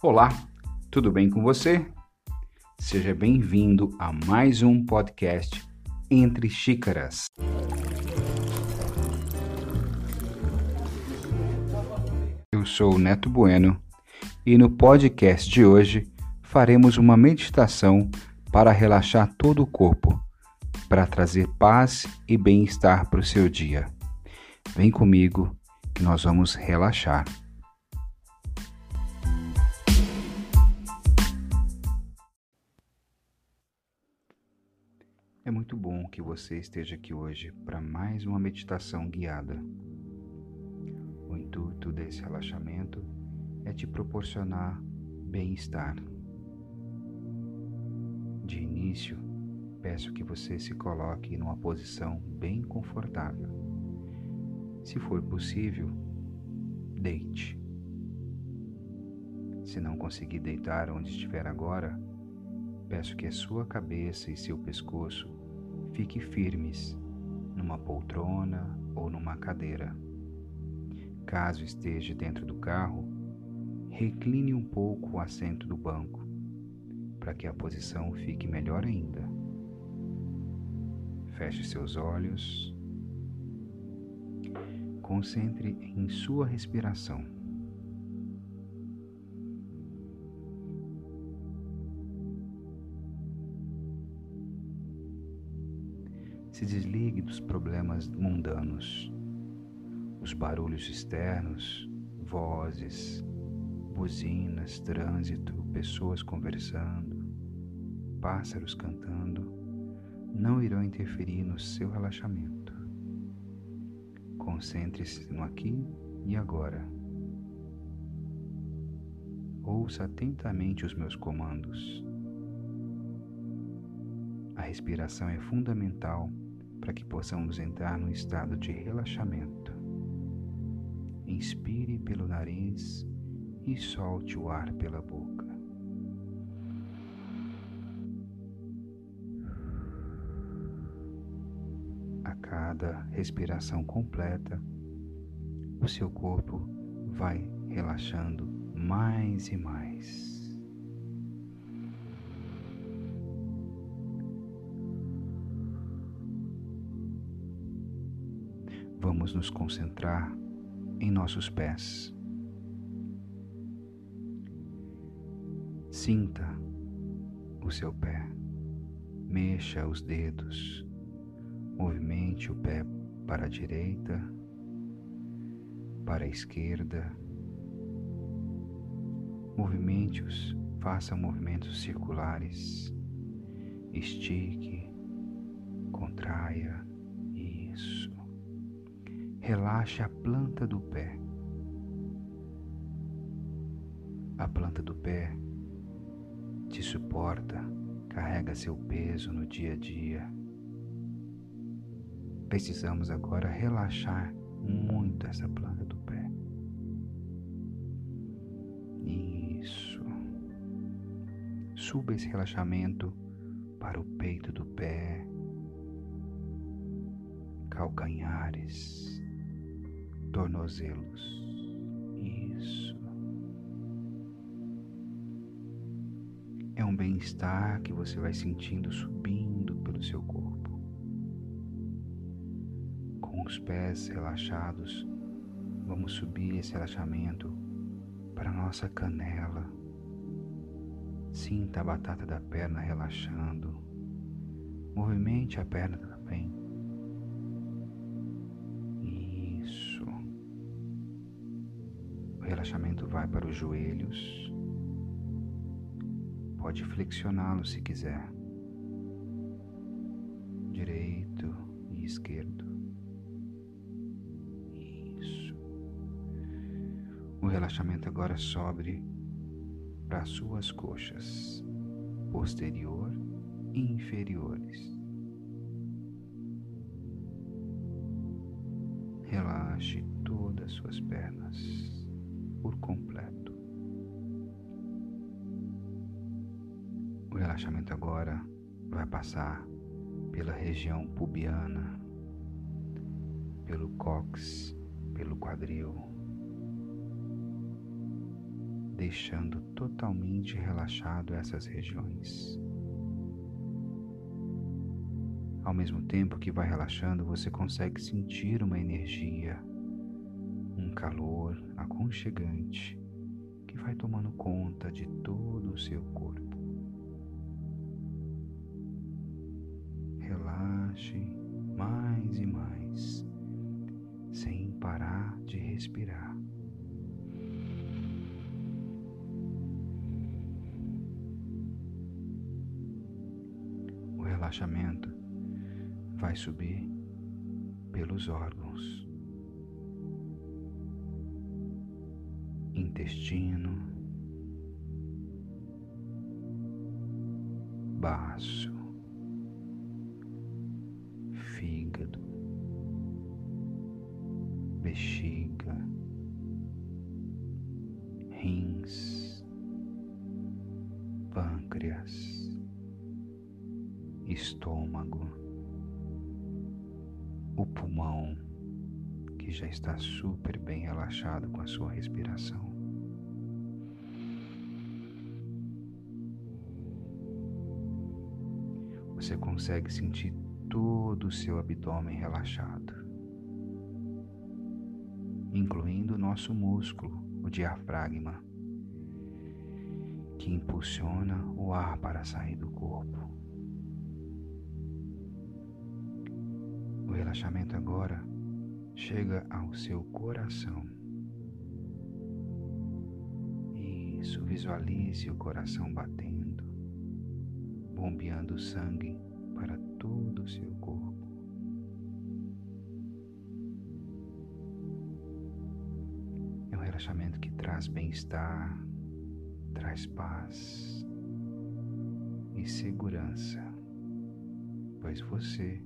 Olá, tudo bem com você? Seja bem-vindo a mais um podcast Entre Xícaras. Eu sou o Neto Bueno e no podcast de hoje faremos uma meditação para relaxar todo o corpo, para trazer paz e bem-estar para o seu dia. Vem comigo que nós vamos relaxar. É muito bom que você esteja aqui hoje para mais uma meditação guiada. O intuito desse relaxamento é te proporcionar bem-estar. De início, peço que você se coloque numa posição bem confortável. Se for possível, deite. Se não conseguir deitar onde estiver agora, peço que a sua cabeça e seu pescoço fiquem firmes numa poltrona ou numa cadeira. Caso esteja dentro do carro, recline um pouco o assento do banco, para que a posição fique melhor ainda. Feche seus olhos. Concentre em sua respiração. Se desligue dos problemas mundanos, os barulhos externos, vozes, buzinas, trânsito, pessoas conversando, pássaros cantando, não irão interferir no seu relaxamento. Concentre-se no aqui e agora. Ouça atentamente os meus comandos. A respiração é fundamental para que possamos entrar num estado de relaxamento. Inspire pelo nariz e solte o ar pela boca. A cada respiração completa, o seu corpo vai relaxando mais e mais. Vamos nos concentrar em nossos pés. Sinta o seu pé, mexa os dedos, movimente o pé para a direita, para a esquerda, movimente-os, faça movimentos circulares, estique, contraia. Relaxe a planta do pé. A planta do pé te suporta, carrega seu peso no dia a dia. Precisamos agora relaxar muito essa planta do pé. Isso. Suba esse relaxamento para o peito do pé, calcanhares tornozelos. Isso. É um bem-estar que você vai sentindo subindo pelo seu corpo. Com os pés relaxados, vamos subir esse relaxamento para nossa canela. Sinta a batata da perna relaxando. Movimente a perna também relaxamento vai para os joelhos. Pode flexioná-los se quiser. Direito e esquerdo. Isso. O relaxamento agora sobe para as suas coxas, posterior e inferiores. Relaxe todas as suas pernas por completo. O relaxamento agora vai passar pela região pubiana, pelo cóccix, pelo quadril, deixando totalmente relaxado essas regiões. Ao mesmo tempo que vai relaxando, você consegue sentir uma energia, calor aconchegante que vai tomando conta de todo o seu corpo. Relaxe mais e mais, sem parar de respirar. O relaxamento vai subir pelos órgãos, intestino, baço, fígado, bexiga, rins, pâncreas, estômago o pulmão, que já está super bem relaxado com a sua respiração. Você consegue sentir todo o seu abdômen relaxado, incluindo o nosso músculo, o diafragma, que impulsiona o ar para sair do corpo. relaxamento agora chega ao seu coração. Isso, visualize o coração batendo, bombeando sangue para todo o seu corpo. É um relaxamento que traz bem-estar, traz paz e segurança, pois você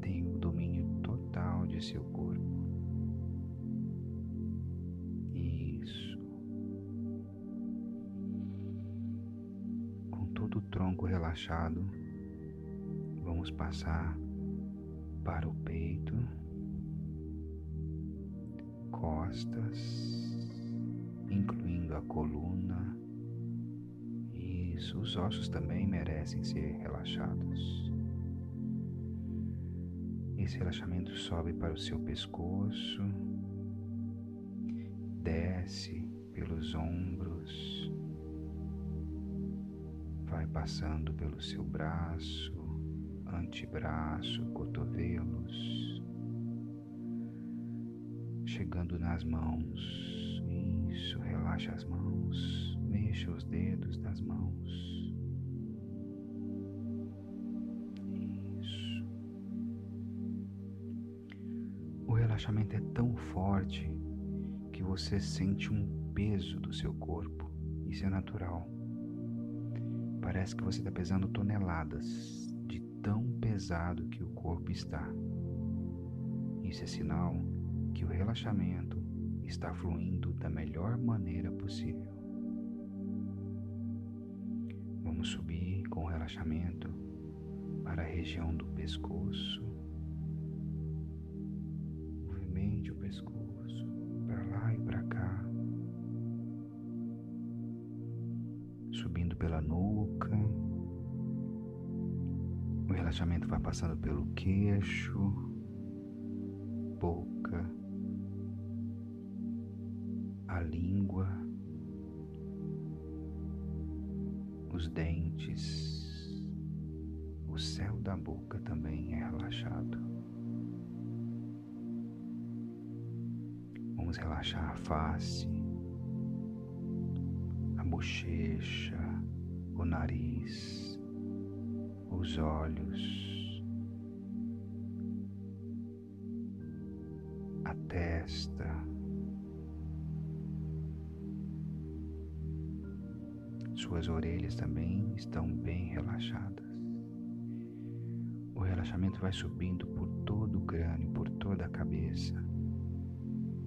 tem o domínio total de seu O tronco relaxado, vamos passar para o peito, costas, incluindo a coluna. Isso, os ossos também merecem ser relaxados. Esse relaxamento sobe para o seu pescoço, desce pelos ombros, vai passando pelo seu braço, antebraço, cotovelos, chegando nas mãos. Isso, relaxa as mãos, mexa os dedos das mãos. relaxamento é tão forte que você sente um peso do seu corpo. Isso é natural. Parece que você está pesando toneladas de tão pesado que o corpo está. Isso é sinal que o relaxamento está fluindo da melhor maneira possível. Vamos subir com o relaxamento para a região do pescoço pescoço, para lá e para cá, subindo pela nuca. O relaxamento vai passando pelo queixo, boca, a língua, os dentes, o céu da boca também é relaxado. Vamos relaxar a face, bochecha, o nariz, os olhos, a testa. Suas orelhas também estão bem relaxadas. O relaxamento vai subindo por todo o crânio, por toda a cabeça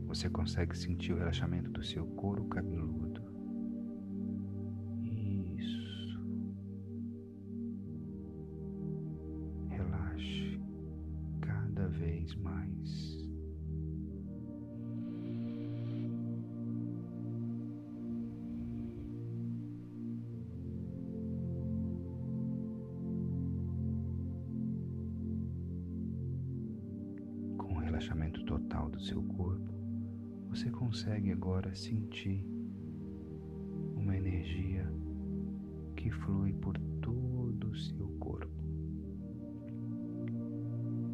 você consegue sentir o relaxamento do seu couro cabeludo. Seu corpo, você consegue agora sentir uma energia que flui por todo o seu corpo.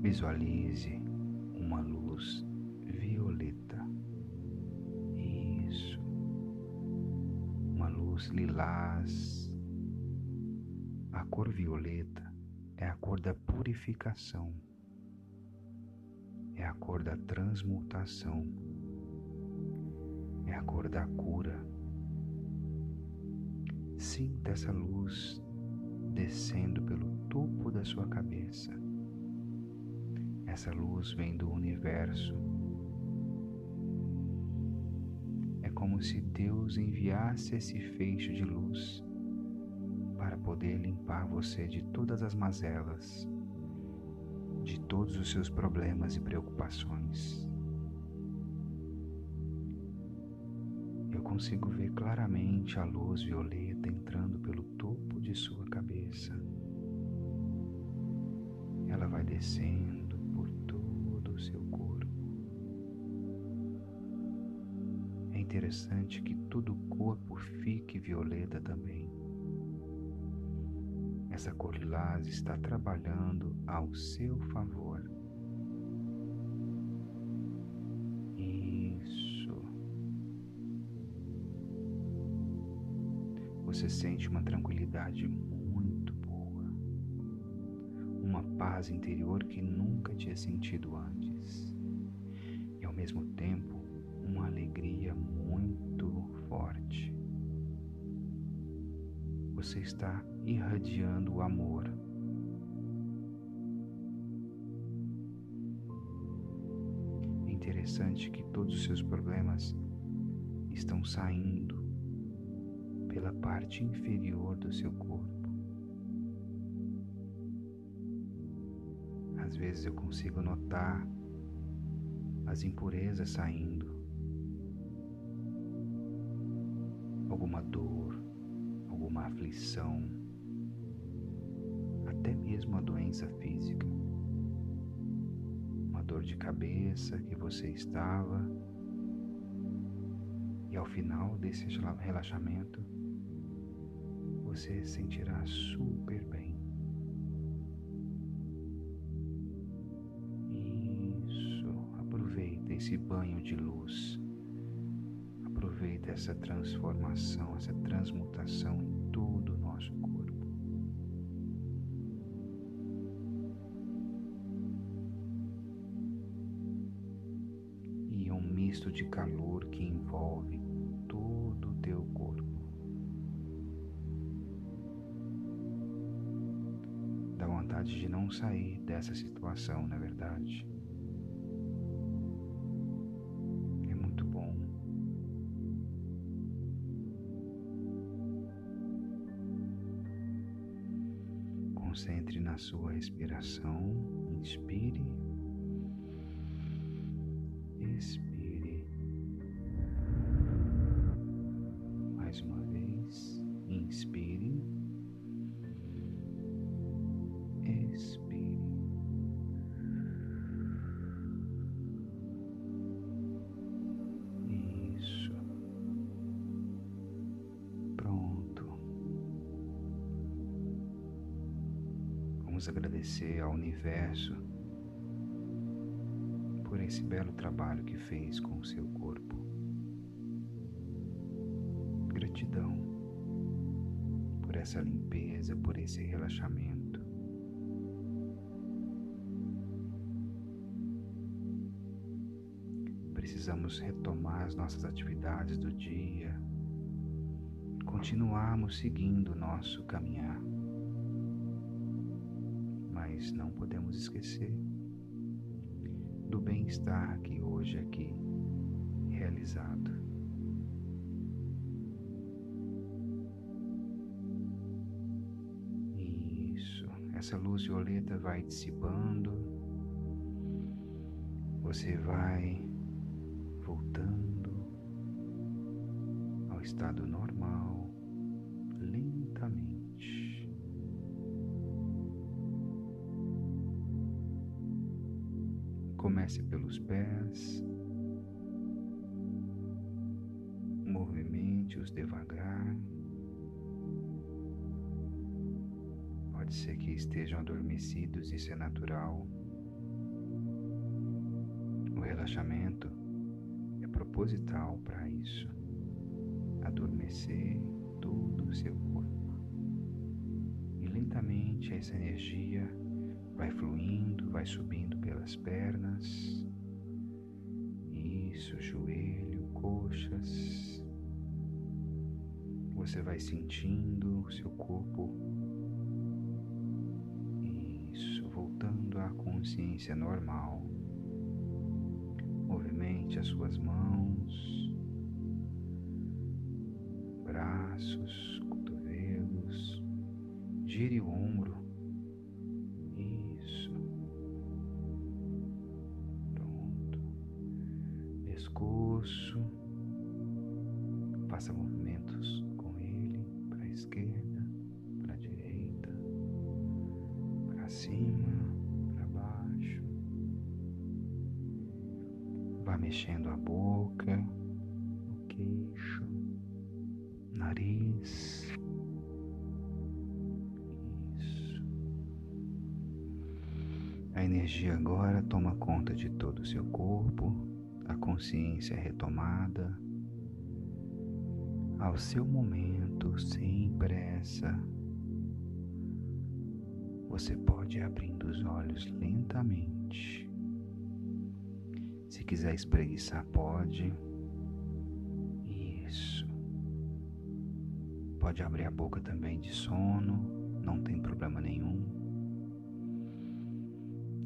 Visualize uma luz violeta. Isso. Uma luz lilás. A cor violeta é a cor da purificação. É a cor da transmutação é a cor da cura. Sinta essa luz descendo pelo topo da sua cabeça. Essa luz vem do universo. É como se Deus enviasse esse feixe de luz para poder limpar você de todas as mazelas, de todos os seus problemas e preocupações. consigo ver claramente a luz violeta entrando pelo topo de sua cabeça. Ela vai descendo por todo o seu corpo. É interessante que todo o corpo fique violeta também. Essa cor lilás está trabalhando ao seu favor. você sente uma tranquilidade muito boa, uma paz interior que nunca tinha sentido antes, e ao mesmo tempo uma alegria muito Você está irradiando o amor. É interessante que todos os seus problemas estão saindo pela parte inferior do seu corpo. Às vezes eu consigo notar as impurezas saindo, alguma dor, aflição, até mesmo a doença física, uma dor de cabeça que você estava e ao final desse relaxamento você se sentirá super bem. Isso, aproveita esse banho de luz. Aproveita essa transformação, essa transmutação nosso corpo. E um misto de calor que envolve todo o teu corpo. vontade de não sair dessa situação, na é verdade. Sua respiração, inspire, Vamos agradecer ao universo por esse belo trabalho que fez com o seu corpo. Gratidão por essa limpeza, por esse relaxamento. Precisamos retomar as nossas atividades do dia, continuarmos seguindo o nosso caminhar mas não podemos esquecer do bem-estar que hoje aqui realizado. Isso, essa luz violeta vai dissipando, você vai voltando ao estado normal Comece pelos pés, movimente-os devagar. Pode ser que estejam adormecidos, isso é natural. O relaxamento é proposital para isso adormecer todo o seu corpo. E lentamente essa energia vai fluindo, vai subindo pelas pernas. Isso, joelho, coxas. Você vai sentindo o seu corpo. Isso, voltando à consciência normal. Movimente as suas mãos, braços, cotovelos, gire o ombro mexendo a boca, o queixo, nariz. Isso. A energia agora toma conta de todo o seu corpo a consciência é retomada ao seu momento, sem pressa. Você pode ir abrindo os olhos lentamente. Se quiser espreguiçar, pode. Isso. Pode abrir a boca também de sono, não tem problema nenhum.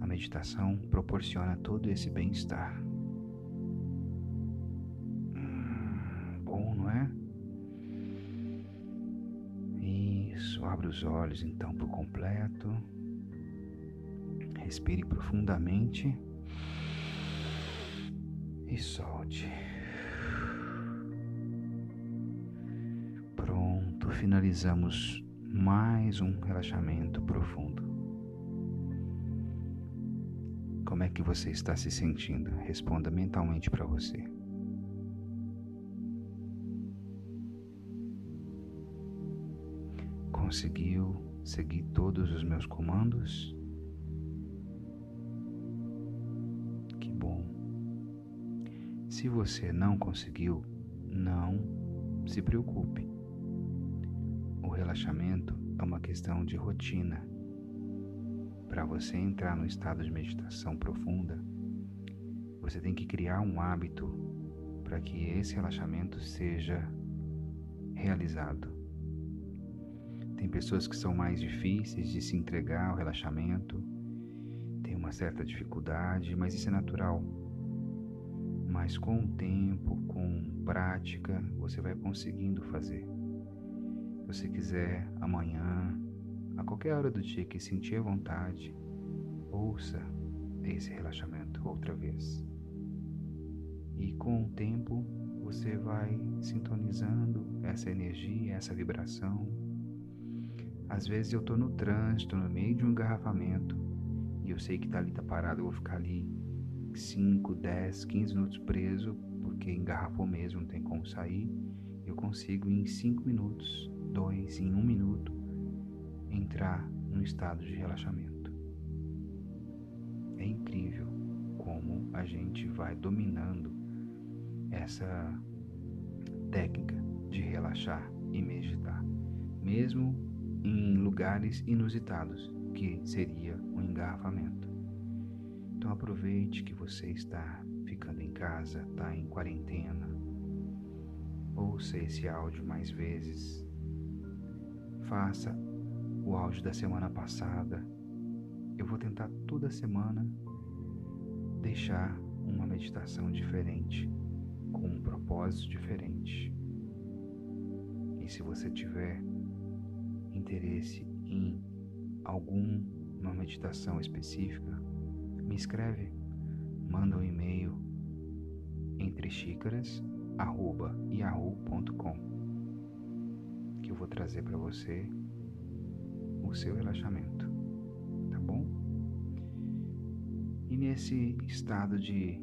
A meditação proporciona todo esse bem-estar. Abra os olhos então por completo. Respire profundamente e solte. Pronto, finalizamos mais um relaxamento profundo. Como é que você está se sentindo? Responda mentalmente para você. conseguiu seguir todos os meus comandos? Se você não conseguiu, não se preocupe. O relaxamento é uma questão de rotina. Para você entrar no estado de meditação profunda, você tem que criar um hábito para que esse relaxamento seja realizado. Tem pessoas que são mais difíceis de se entregar ao relaxamento, tem uma certa dificuldade, mas isso é natural. Mas com o tempo, com prática, você vai conseguindo fazer. Se você quiser amanhã, a qualquer hora do dia que sentir vontade, ouça esse relaxamento outra vez. E com o tempo, você vai sintonizando essa energia, essa vibração às vezes eu tô no trânsito, no meio de um engarrafamento, e eu sei que tá ali, tá parado, eu vou ficar ali 5, 10, 15 minutos preso, porque engarrafou mesmo, não tem como sair. Eu consigo em 5 minutos, 2, em 1 um minuto, entrar no estado de relaxamento. É incrível como a gente vai dominando essa técnica de relaxar e meditar, mesmo em lugares inusitados, que seria o um engarrafamento. Então aproveite que você está ficando em casa, está em quarentena. Ouça esse áudio mais vezes. Faça o áudio da semana passada. Eu vou tentar toda semana deixar uma meditação diferente, com um propósito diferente. E se você tiver interesse em alguma meditação específica, me escreve, manda um e-mail entre xícaras@yahoo.com que eu vou trazer para você o seu relaxamento, tá bom? E nesse estado de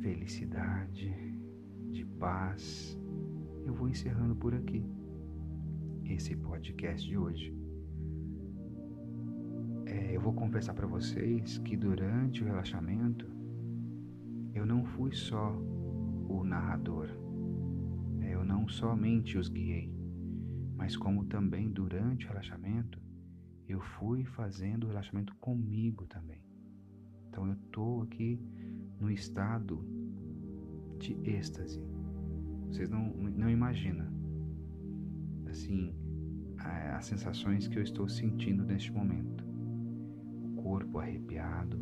felicidade, de paz, eu vou encerrando por aqui esse podcast de hoje. Vou confessar para vocês que durante o relaxamento eu não fui só o narrador, é, eu não somente os guiei, mas como também durante o relaxamento eu fui fazendo o relaxamento comigo também. Então eu estou aqui no estado de êxtase. Vocês não, não imaginam, assim, as sensações que eu estou sentindo neste momento. Corpo arrepiado,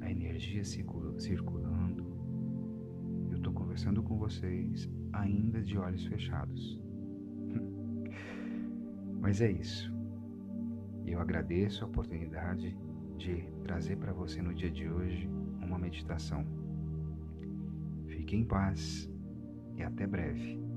a energia circulando. Eu estou conversando com vocês ainda de olhos fechados. Mas é isso. Eu agradeço a oportunidade de trazer para você no dia de hoje uma meditação. Fique em paz e até breve.